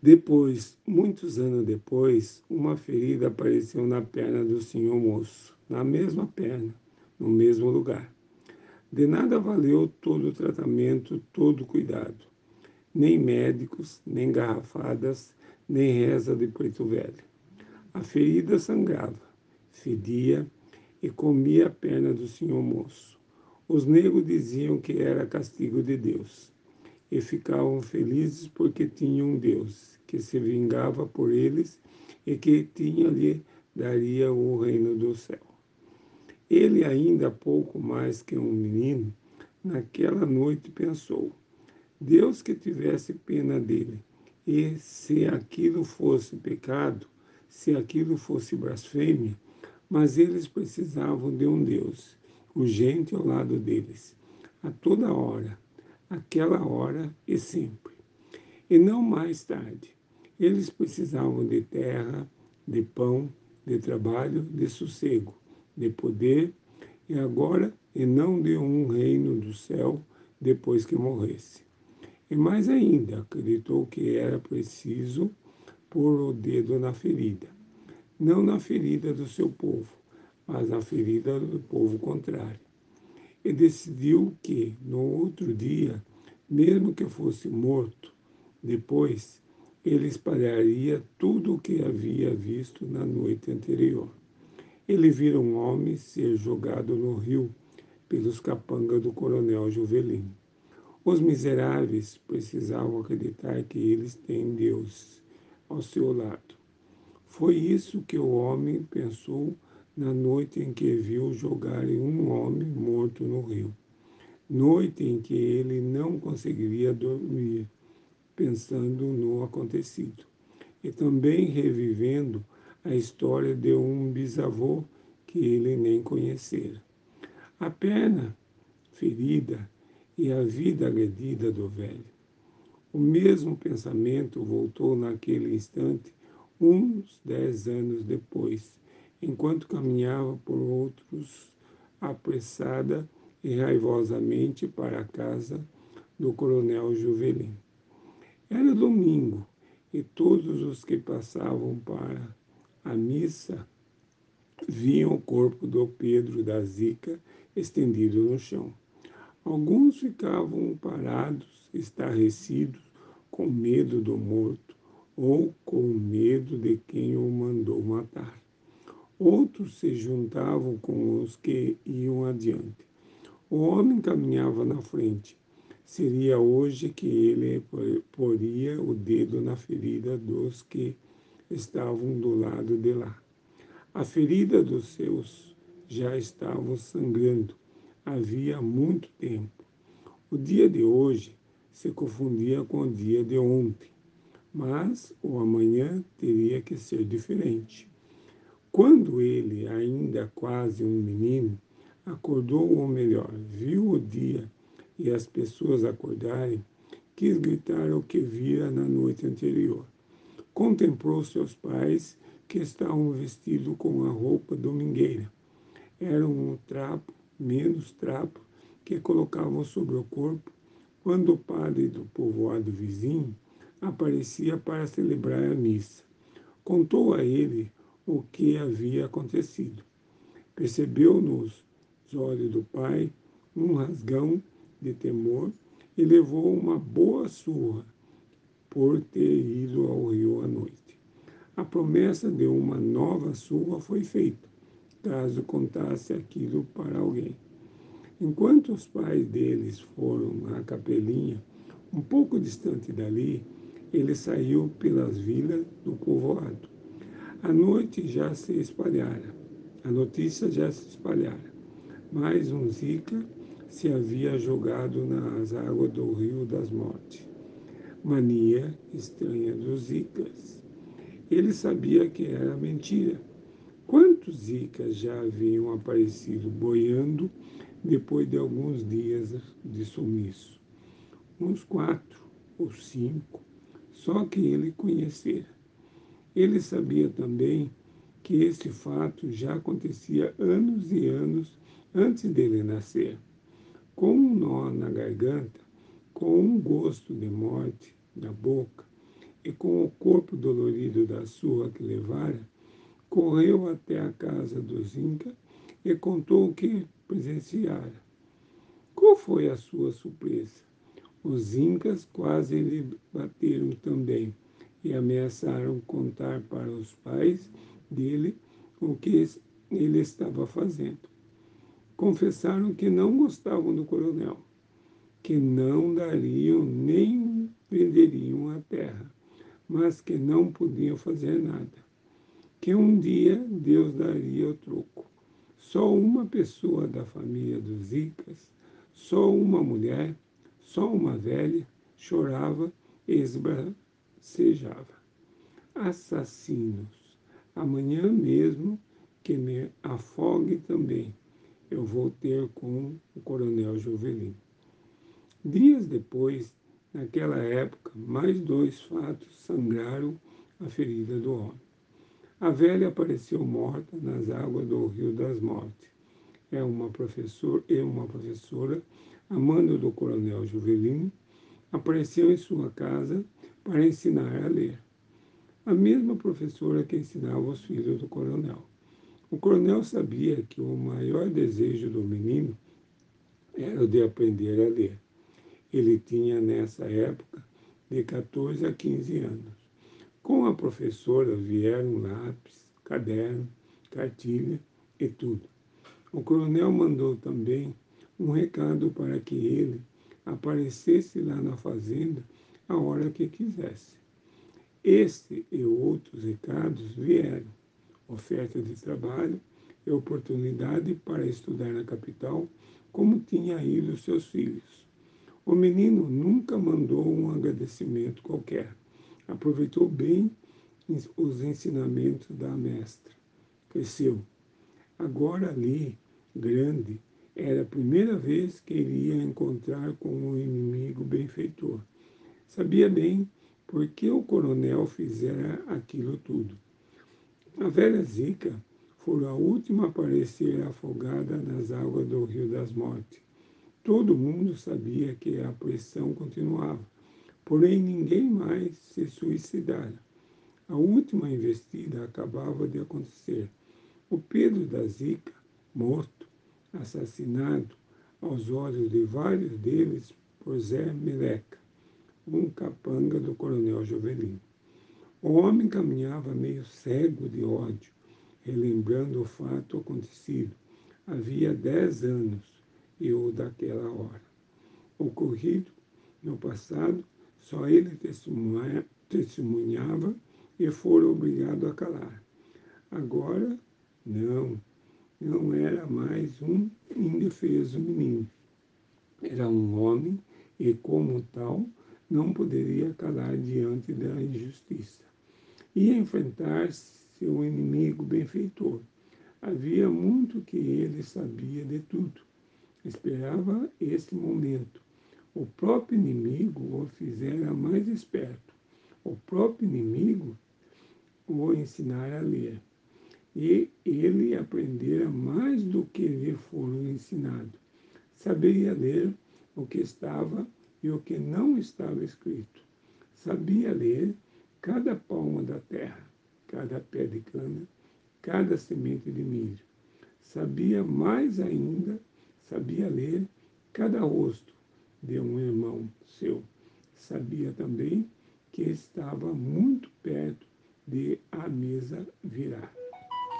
Depois, muitos anos depois, uma ferida apareceu na perna do senhor moço, na mesma perna, no mesmo lugar. De nada valeu todo o tratamento, todo o cuidado. Nem médicos, nem garrafadas, nem reza de preto velho. A ferida sangrava, fedia e comia a perna do senhor moço. Os negros diziam que era castigo de Deus e ficavam felizes porque tinham um Deus que se vingava por eles e que tinha lhe daria o reino do céu. Ele, ainda pouco mais que um menino, naquela noite pensou: Deus que tivesse pena dele, e se aquilo fosse pecado, se aquilo fosse blasfêmia, mas eles precisavam de um Deus, urgente ao lado deles, a toda hora, aquela hora e sempre. E não mais tarde. Eles precisavam de terra, de pão, de trabalho, de sossego de poder, e agora e não de um reino do céu depois que morresse. E mais ainda, acreditou que era preciso pôr o dedo na ferida, não na ferida do seu povo, mas na ferida do povo contrário. E decidiu que, no outro dia, mesmo que fosse morto, depois ele espalharia tudo o que havia visto na noite anterior. Ele vira um homem ser jogado no rio pelos capangas do coronel Juvelino. Os miseráveis precisavam acreditar que eles têm Deus ao seu lado. Foi isso que o homem pensou na noite em que viu jogarem um homem morto no rio. Noite em que ele não conseguiria dormir, pensando no acontecido. E também revivendo a história de um bisavô que ele nem conhecera. A perna ferida e a vida agredida do velho. O mesmo pensamento voltou naquele instante, uns dez anos depois, enquanto caminhava por outros apressada e raivosamente para a casa do coronel Juvelin. Era domingo e todos os que passavam para a missa, viam o corpo do Pedro da Zica estendido no chão. Alguns ficavam parados, estarrecidos, com medo do morto ou com medo de quem o mandou matar. Outros se juntavam com os que iam adiante. O homem caminhava na frente. Seria hoje que ele poria o dedo na ferida dos que estavam do lado de lá. A ferida dos seus já estavam sangrando havia muito tempo. O dia de hoje se confundia com o dia de ontem, mas o amanhã teria que ser diferente. Quando ele, ainda quase um menino, acordou, ou melhor, viu o dia e as pessoas acordarem, quis gritar o que vira na noite anterior contemplou seus pais que estavam vestidos com a roupa domingueira. Era um trapo, menos trapo, que colocavam sobre o corpo quando o padre do povoado vizinho aparecia para celebrar a missa. Contou a ele o que havia acontecido. Percebeu nos olhos do pai um rasgão de temor e levou uma boa surra por ter ido ao rio à noite. A promessa de uma nova surra foi feita, caso contasse aquilo para alguém. Enquanto os pais deles foram à capelinha, um pouco distante dali, ele saiu pelas vilas do povoado. A noite já se espalhara, a notícia já se espalhara. Mais um Zika se havia jogado nas águas do Rio das Mortes mania estranha dos zicas. Ele sabia que era mentira. Quantos zicas já haviam aparecido boiando depois de alguns dias de sumiço? Uns quatro ou cinco, só que ele conhecera. Ele sabia também que esse fato já acontecia anos e anos antes dele nascer. Com um nó na garganta, com um gosto de morte na boca, e com o corpo dolorido da surra que levara, correu até a casa dos Incas e contou o que presenciara. Qual foi a sua surpresa? Os Incas quase lhe bateram também e ameaçaram contar para os pais dele o que ele estava fazendo. Confessaram que não gostavam do coronel, que não dariam nem venderiam a terra, mas que não podiam fazer nada. Que um dia Deus daria o troco. Só uma pessoa da família dos Icas, só uma mulher, só uma velha, chorava e esbracejava. Assassinos, amanhã mesmo que me afogue também, eu vou ter com o coronel Jovelin. Dias depois, naquela época, mais dois fatos sangraram a ferida do homem. A velha apareceu morta nas águas do Rio das Mortes. É uma professora e uma professora, amando do coronel Juvelino, apareceu em sua casa para ensinar a ler. A mesma professora que ensinava os filhos do coronel. O coronel sabia que o maior desejo do menino era o de aprender a ler. Ele tinha, nessa época, de 14 a 15 anos. Com a professora vieram lápis, caderno, cartilha e tudo. O coronel mandou também um recado para que ele aparecesse lá na fazenda a hora que quisesse. Este e outros recados vieram oferta de trabalho e oportunidade para estudar na capital, como tinha ido seus filhos. O menino nunca mandou um agradecimento qualquer. Aproveitou bem os ensinamentos da mestra. Cresceu. Agora ali, grande, era a primeira vez que ele ia encontrar com um inimigo benfeitor. Sabia bem por que o coronel fizera aquilo tudo a velha Zica foi a última a aparecer afogada nas águas do Rio das Mortes. Todo mundo sabia que a pressão continuava, porém ninguém mais se suicidara. A última investida acabava de acontecer. O Pedro da Zica, morto, assassinado aos olhos de vários deles por Zé Meleca, um capanga do coronel Jovelino. O homem caminhava meio cego de ódio, relembrando o fato acontecido havia dez anos e o daquela hora. Ocorrido no passado, só ele testemunhava e fora obrigado a calar. Agora, não, não era mais um indefeso menino. Era um homem e, como tal, não poderia calar diante da injustiça. Ia enfrentar seu inimigo benfeitor. Havia muito que ele sabia de tudo. Esperava este momento. O próprio inimigo o fizera mais esperto. O próprio inimigo o ensinara a ler. E ele aprendera mais do que lhe foram ensinado. Saberia ler o que estava e o que não estava escrito. Sabia ler cada palma da terra, cada pé de cana, cada semente de milho. Sabia mais ainda, sabia ler cada rosto de um irmão seu. Sabia também que estava muito perto de a mesa virar.